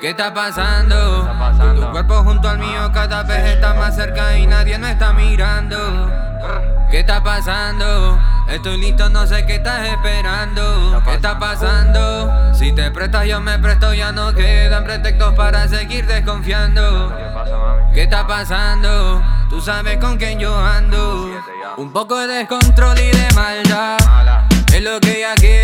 ¿Qué está pasando? Tu cuerpo junto al mío cada vez está más cerca y nadie nos está mirando. ¿Qué está pasando? Estoy listo, no sé qué estás esperando. ¿Qué está pasando? Si te prestas, yo me presto, ya no quedan pretextos para seguir desconfiando. ¿Qué está pasando? Tú sabes con quién yo ando. Un poco de descontrol y de maldad. Es lo que ella quiere,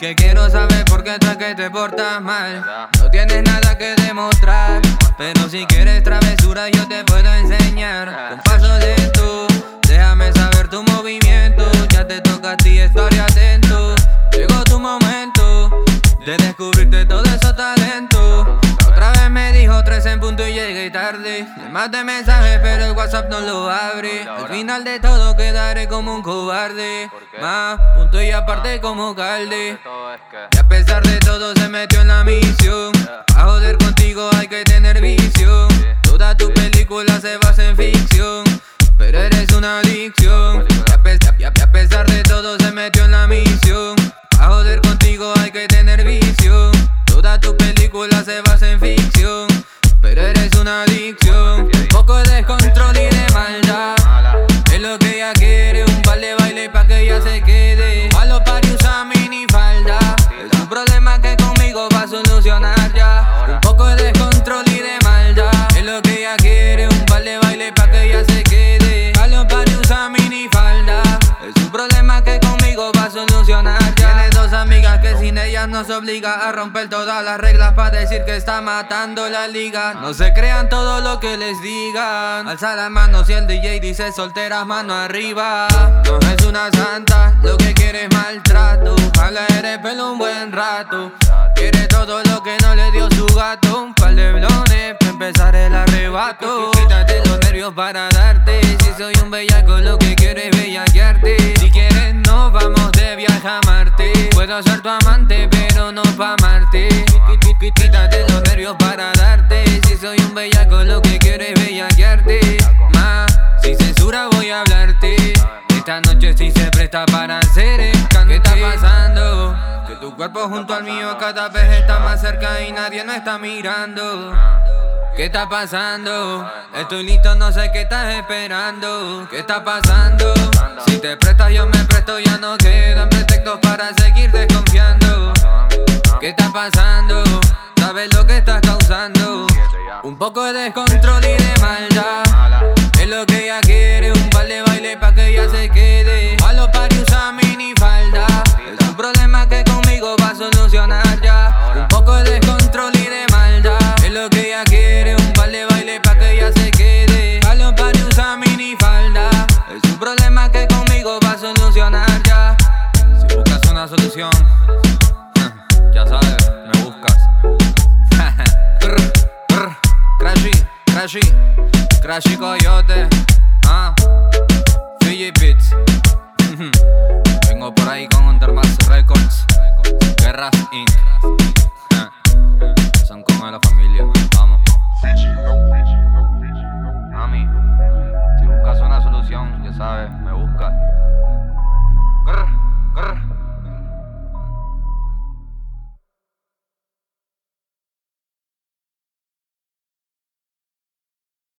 Que quiero saber por qué estás que te portas mal. No tienes nada que demostrar. Pero si quieres travesura, yo te puedo enseñar. Con paso lento, déjame saber tu movimiento. Ya te toca a ti, estaré atento. Llegó tu momento de descubrirte todo Le mandé mensajes, pero el WhatsApp no lo abre. Al final de todo quedaré como un cobarde. Más punto y aparte como calde. Y a pesar de todo se metió en la misión. Ellas nos obliga a romper todas las reglas para decir que está matando la liga. No se crean todo lo que les digan. Alza las manos si el DJ dice solteras, mano arriba. No es una santa, lo que quiere es maltrato. Jala eres pelo un buen rato. Quiere todo lo que no le dio su gato. Un par de blones para empezar el arrebato. Quítate los nervios para darte. Si soy un bellaco, lo que quiero es bellaquearte. Si quieres, nos vamos de viaje a Marte. Puedo ser tu amante, Quítate los nervios para darte. Si soy un bellaco, lo que quiero es bellaquearte. Más, sin censura voy a hablarte. Esta noche sí se presta para hacer escante. ¿Qué está pasando? Que tu cuerpo junto al mío cada vez está más cerca y nadie nos está mirando. ¿Qué está pasando? Estoy listo, no sé qué estás esperando. ¿Qué está pasando? Si te prestas, yo me presto, ya no quedan pretextos para seguir desconfiando. ¿Qué está pasando? ¿Sabes lo que estás causando? Un poco de descontrol y de maldad. Es lo que ella quiere, un par de baile pa' que ella se quede. A los paris usa mini falda. Es un problema que conmigo va a solucionar ya. Un poco de descontrol y de maldad. Es lo que ella quiere, un par de baile pa' que ella se quede. A los usa mini falda. Es un problema que conmigo va a solucionar ya. Si buscas una solución, Crashy, Crashy Coyote, ah, Fiji Beats. Vengo por ahí con Undermax Records, Guerras Inc.